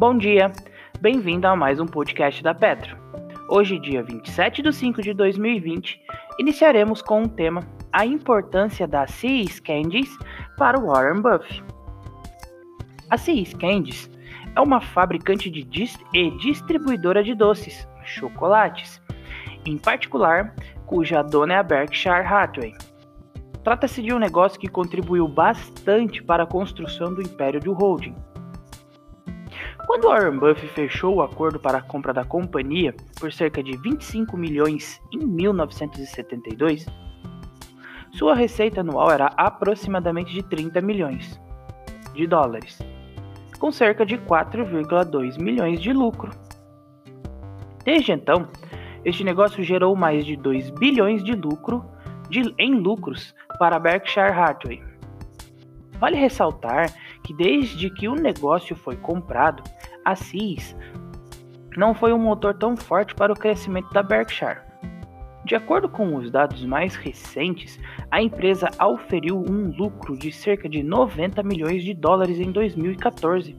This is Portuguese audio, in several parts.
Bom dia, bem-vindo a mais um podcast da Petro. Hoje, dia 27 de 5 de 2020, iniciaremos com o um tema A importância da Seas Candies para o Warren Buffett. A Seas Candies é uma fabricante de dist e distribuidora de doces, chocolates, em particular, cuja dona é a Berkshire Hathaway. Trata-se de um negócio que contribuiu bastante para a construção do império do holding. Quando Warren Buffett fechou o acordo para a compra da companhia por cerca de 25 milhões em 1972, sua receita anual era aproximadamente de 30 milhões de dólares, com cerca de 4,2 milhões de lucro. Desde então, este negócio gerou mais de 2 bilhões de lucro de, em lucros para Berkshire Hathaway. Vale ressaltar que desde que o negócio foi comprado, a CIS não foi um motor tão forte para o crescimento da Berkshire. De acordo com os dados mais recentes, a empresa auferiu um lucro de cerca de 90 milhões de dólares em 2014.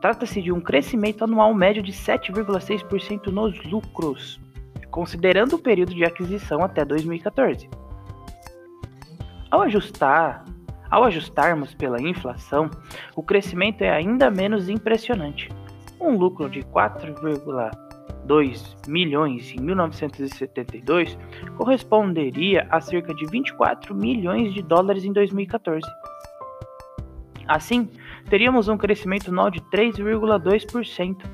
Trata-se de um crescimento anual médio de 7,6% nos lucros, considerando o período de aquisição até 2014. Ao ajustar ao ajustarmos pela inflação, o crescimento é ainda menos impressionante. Um lucro de 4,2 milhões em 1972 corresponderia a cerca de 24 milhões de dólares em 2014. Assim, teríamos um crescimento anual de 3,2%,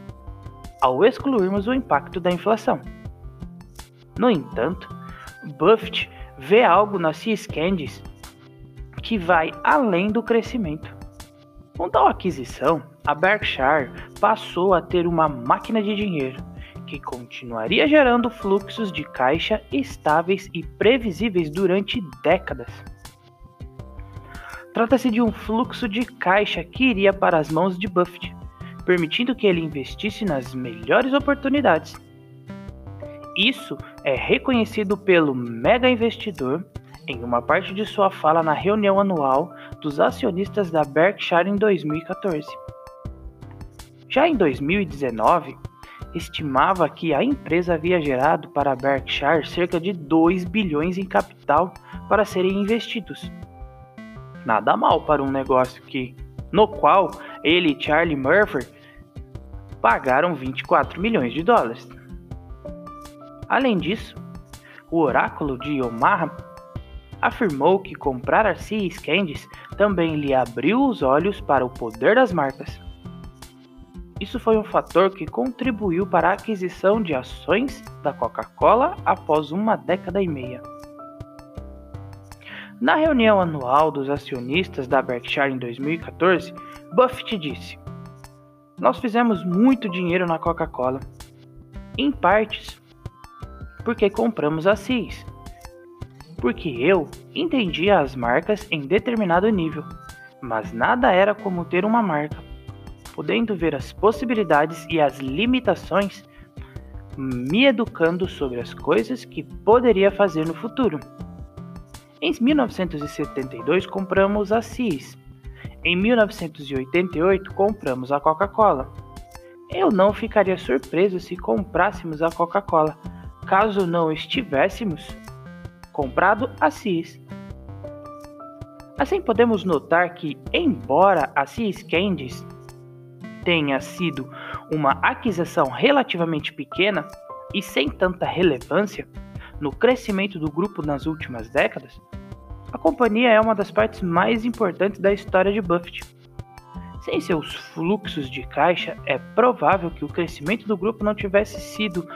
ao excluirmos o impacto da inflação. No entanto, Buffett vê algo nas Seas que vai além do crescimento. Com tal aquisição, a Berkshire passou a ter uma máquina de dinheiro que continuaria gerando fluxos de caixa estáveis e previsíveis durante décadas. Trata-se de um fluxo de caixa que iria para as mãos de Buffett, permitindo que ele investisse nas melhores oportunidades. Isso é reconhecido pelo mega investidor em uma parte de sua fala na reunião anual dos acionistas da Berkshire em 2014. Já em 2019, estimava que a empresa havia gerado para a Berkshire cerca de 2 bilhões em capital para serem investidos. Nada mal para um negócio que, no qual ele e Charlie Murphy pagaram 24 milhões de dólares. Além disso, o oráculo de Omaha afirmou que comprar a Seas Candies também lhe abriu os olhos para o poder das marcas. Isso foi um fator que contribuiu para a aquisição de ações da Coca-Cola após uma década e meia. Na reunião anual dos acionistas da Berkshire em 2014, Buffett disse: Nós fizemos muito dinheiro na Coca-Cola, em partes porque compramos a Seas porque eu entendia as marcas em determinado nível, mas nada era como ter uma marca, podendo ver as possibilidades e as limitações, me educando sobre as coisas que poderia fazer no futuro. Em 1972 compramos a CIS. Em 1988 compramos a Coca-Cola. Eu não ficaria surpreso se comprássemos a Coca-Cola, caso não estivéssemos comprado a CIS. Assim podemos notar que, embora a CIS Candies tenha sido uma aquisição relativamente pequena e sem tanta relevância no crescimento do grupo nas últimas décadas, a companhia é uma das partes mais importantes da história de Buffett. Sem seus fluxos de caixa, é provável que o crescimento do grupo não tivesse sido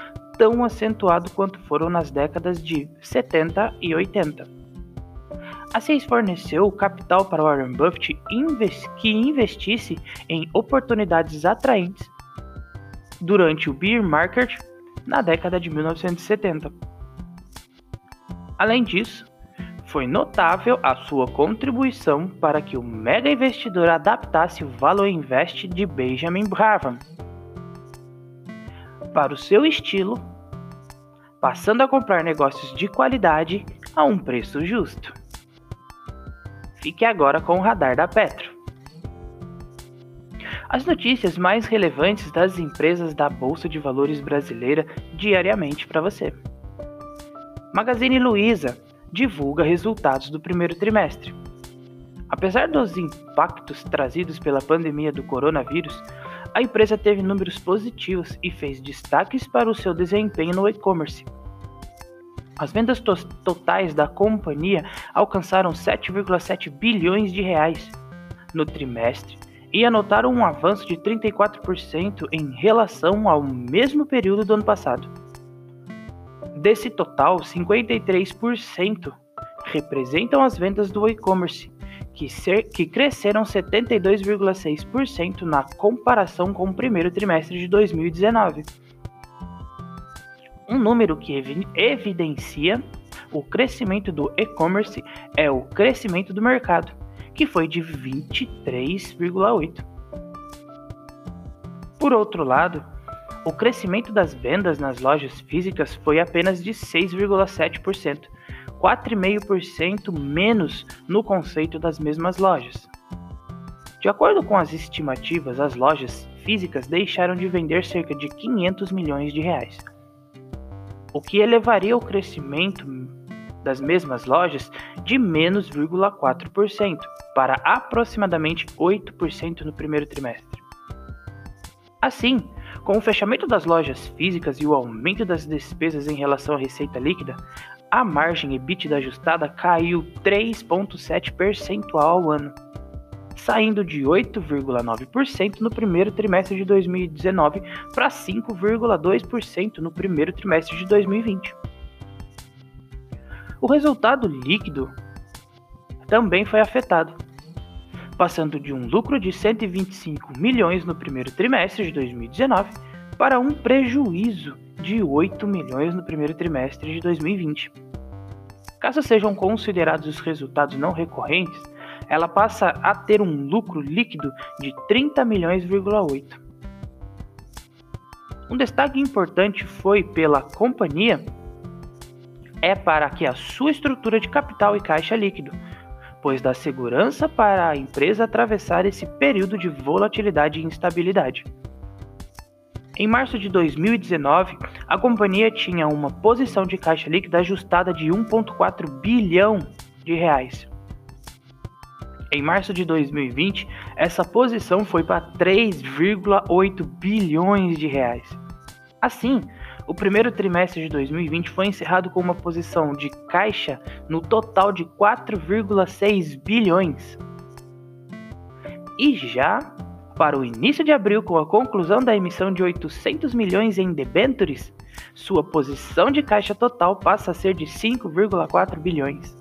tão acentuado quanto foram nas décadas de 70 e 80. A SEIS forneceu capital para Warren Buffett que investisse em oportunidades atraentes durante o bear market na década de 1970. Além disso, foi notável a sua contribuição para que o mega investidor adaptasse o Value Invest de Benjamin Graham para o seu estilo, passando a comprar negócios de qualidade a um preço justo. Fique agora com o radar da Petro. as notícias mais relevantes das empresas da Bolsa de Valores brasileira diariamente para você. Magazine Luiza divulga resultados do primeiro trimestre. Apesar dos impactos trazidos pela pandemia do coronavírus, a empresa teve números positivos e fez destaques para o seu desempenho no e-commerce. As vendas to totais da companhia alcançaram 7,7 bilhões de reais no trimestre e anotaram um avanço de 34% em relação ao mesmo período do ano passado. Desse total, 53% representam as vendas do e-commerce, que, que, cresceram 72,6% na comparação com o primeiro trimestre de 2019. Um número que ev evidencia o crescimento do e-commerce é o crescimento do mercado, que foi de 23,8%. Por outro lado, o crescimento das vendas nas lojas físicas foi apenas de 6,7%, 4,5% menos no conceito das mesmas lojas. De acordo com as estimativas, as lojas físicas deixaram de vender cerca de 500 milhões de reais, o que elevaria o crescimento das mesmas lojas de menos 0,4% para aproximadamente 8% no primeiro trimestre. Assim, com o fechamento das lojas físicas e o aumento das despesas em relação à receita líquida, a margem EBITDA ajustada caiu 3,7 percentual ao ano, saindo de 8,9% no primeiro trimestre de 2019 para 5,2% no primeiro trimestre de 2020. O resultado líquido também foi afetado, passando de um lucro de 125 milhões no primeiro trimestre de 2019 para um prejuízo de 8 milhões no primeiro trimestre de 2020. Caso sejam considerados os resultados não recorrentes, ela passa a ter um lucro líquido de 30 milhões,8. Um destaque importante foi pela companhia é para que a sua estrutura de capital e caixa líquido, pois dá segurança para a empresa atravessar esse período de volatilidade e instabilidade. Em março de 2019, a companhia tinha uma posição de caixa líquida ajustada de 1,4 bilhão de reais. Em março de 2020, essa posição foi para 3,8 bilhões de reais. Assim, o primeiro trimestre de 2020 foi encerrado com uma posição de caixa no total de 4,6 bilhões. E já para o início de abril, com a conclusão da emissão de 800 milhões em debêntures, sua posição de caixa total passa a ser de 5,4 bilhões.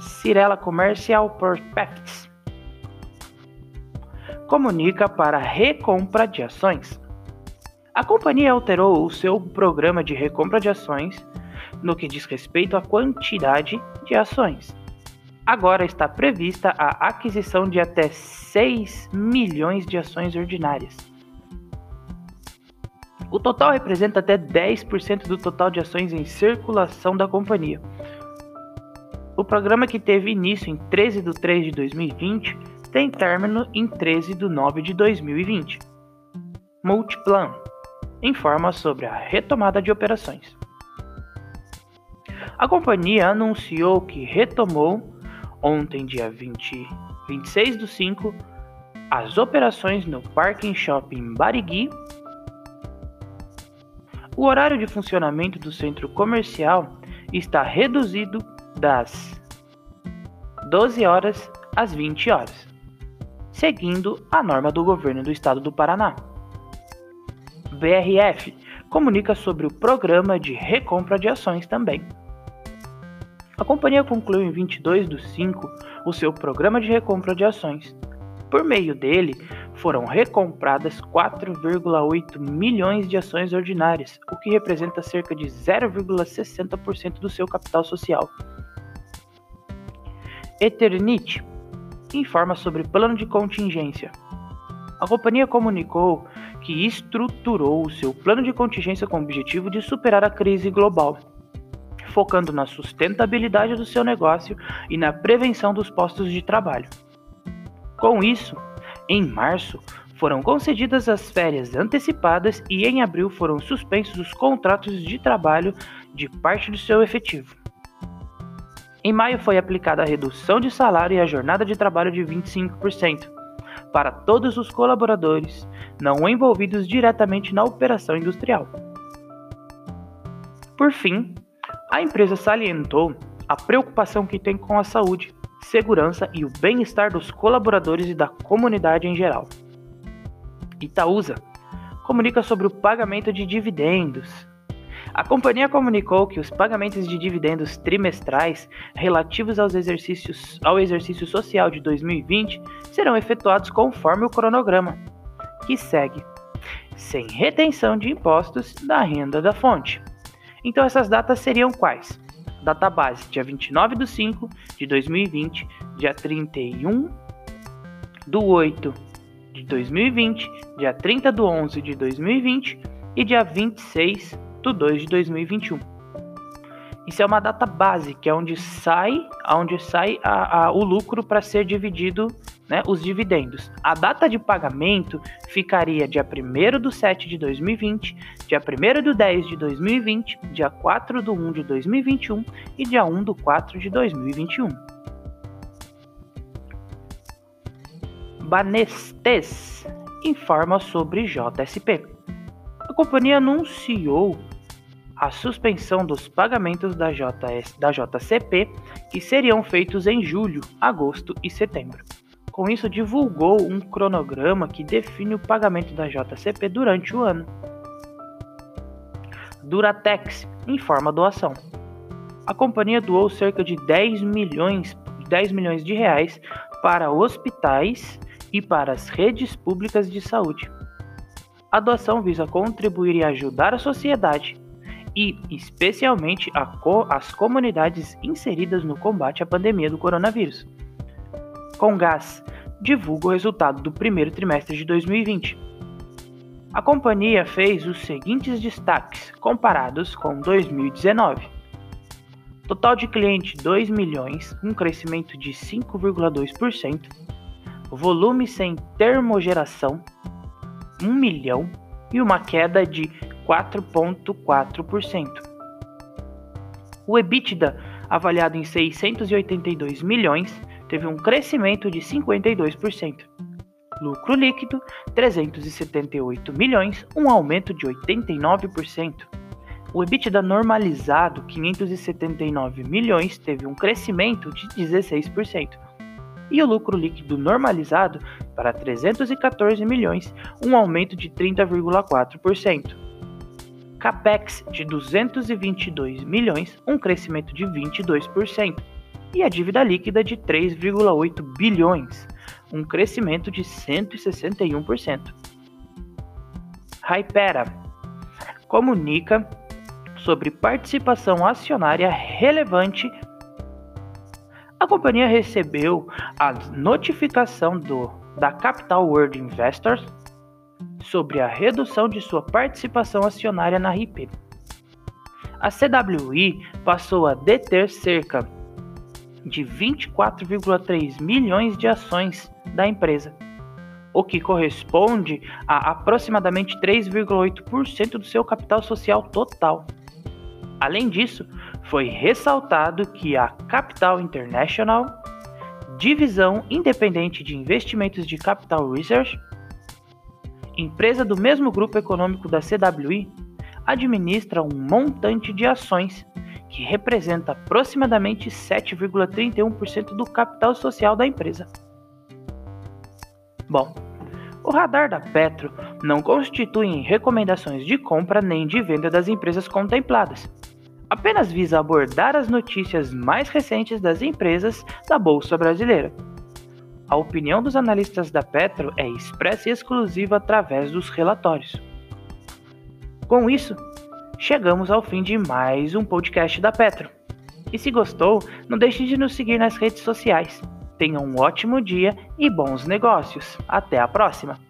Cirela Commercial Prospects comunica para recompra de ações. A companhia alterou o seu programa de recompra de ações no que diz respeito à quantidade de ações. Agora está prevista a aquisição de até 6 milhões de ações ordinárias. O total representa até 10% do total de ações em circulação da companhia. O programa que teve início em 13 de 3 de 2020 tem término em 13 de 9 de 2020. Multiplan informa sobre a retomada de operações. A companhia anunciou que retomou, ontem, dia 20, 26 do 5, as operações no Parking Shopping Barigui. O horário de funcionamento do centro comercial está reduzido das 12 horas às 20 horas, seguindo a norma do governo do estado do Paraná. BRF comunica sobre o programa de recompra de ações também. A companhia concluiu em 22 de 5 o seu programa de recompra de ações. Por meio dele, foram recompradas 4,8 milhões de ações ordinárias, o que representa cerca de 0,60% do seu capital social. Eternit informa sobre plano de contingência. A companhia comunicou que estruturou o seu plano de contingência com o objetivo de superar a crise global, focando na sustentabilidade do seu negócio e na prevenção dos postos de trabalho. Com isso, em março, foram concedidas as férias antecipadas e em abril foram suspensos os contratos de trabalho de parte do seu efetivo. Em maio foi aplicada a redução de salário e a jornada de trabalho de 25% para todos os colaboradores não envolvidos diretamente na operação industrial. Por fim, a empresa salientou a preocupação que tem com a saúde, segurança e o bem-estar dos colaboradores e da comunidade em geral. Itaúsa comunica sobre o pagamento de dividendos. A companhia comunicou que os pagamentos de dividendos trimestrais relativos aos exercícios, ao exercício social de 2020 serão efetuados conforme o cronograma, que segue, sem retenção de impostos da renda da fonte. Então essas datas seriam quais? Data base, dia 29 de 5 de 2020, dia 31 do 8 de 2020, dia 30 do 11 de 2020 e dia 26 do 2 de 2021. Isso é uma data base, que é onde sai, onde sai a, a, o lucro para ser dividido, né, os dividendos. A data de pagamento ficaria dia 1 do 7 de 2020, dia 1 do 10 de 2020, dia 4 do 1 de 2021 e dia 1 do 4 de 2021. Banestes informa sobre JSP. A companhia anunciou a suspensão dos pagamentos da, JS, da JCP, que seriam feitos em julho, agosto e setembro. Com isso, divulgou um cronograma que define o pagamento da JCP durante o ano. Duratex informa a doação. A companhia doou cerca de 10 milhões, 10 milhões de reais para hospitais e para as redes públicas de saúde. A doação visa contribuir e ajudar a sociedade e, especialmente, co as comunidades inseridas no combate à pandemia do coronavírus. Gás divulga o resultado do primeiro trimestre de 2020. A companhia fez os seguintes destaques comparados com 2019. Total de cliente 2 milhões, um crescimento de 5,2%. Volume sem termogeração 1 milhão e uma queda de 4,4%. O EBITDA, avaliado em 682 milhões, teve um crescimento de 52%. Lucro líquido, 378 milhões, um aumento de 89%. O EBITDA normalizado, 579 milhões, teve um crescimento de 16%. E o lucro líquido normalizado para 314 milhões, um aumento de 30,4%. CAPEX de 222 milhões, um crescimento de 22%, e a dívida líquida de 3,8 bilhões, um crescimento de 161%. Hypera comunica sobre participação acionária relevante. A companhia recebeu a notificação do, da Capital World Investors sobre a redução de sua participação acionária na RIP. A CWI passou a deter cerca de 24,3 milhões de ações da empresa, o que corresponde a aproximadamente 3,8% do seu capital social total. Além disso, foi ressaltado que a Capital International, divisão independente de investimentos de Capital Research, empresa do mesmo grupo econômico da CWI, administra um montante de ações que representa aproximadamente 7,31% do capital social da empresa. Bom, o radar da Petro não constitui recomendações de compra nem de venda das empresas contempladas. Apenas visa abordar as notícias mais recentes das empresas da Bolsa Brasileira a opinião dos analistas da Petro é expressa e exclusiva através dos relatórios. Com isso, chegamos ao fim de mais um podcast da Petro. E se gostou, não deixe de nos seguir nas redes sociais. Tenha um ótimo dia e bons negócios. Até a próxima!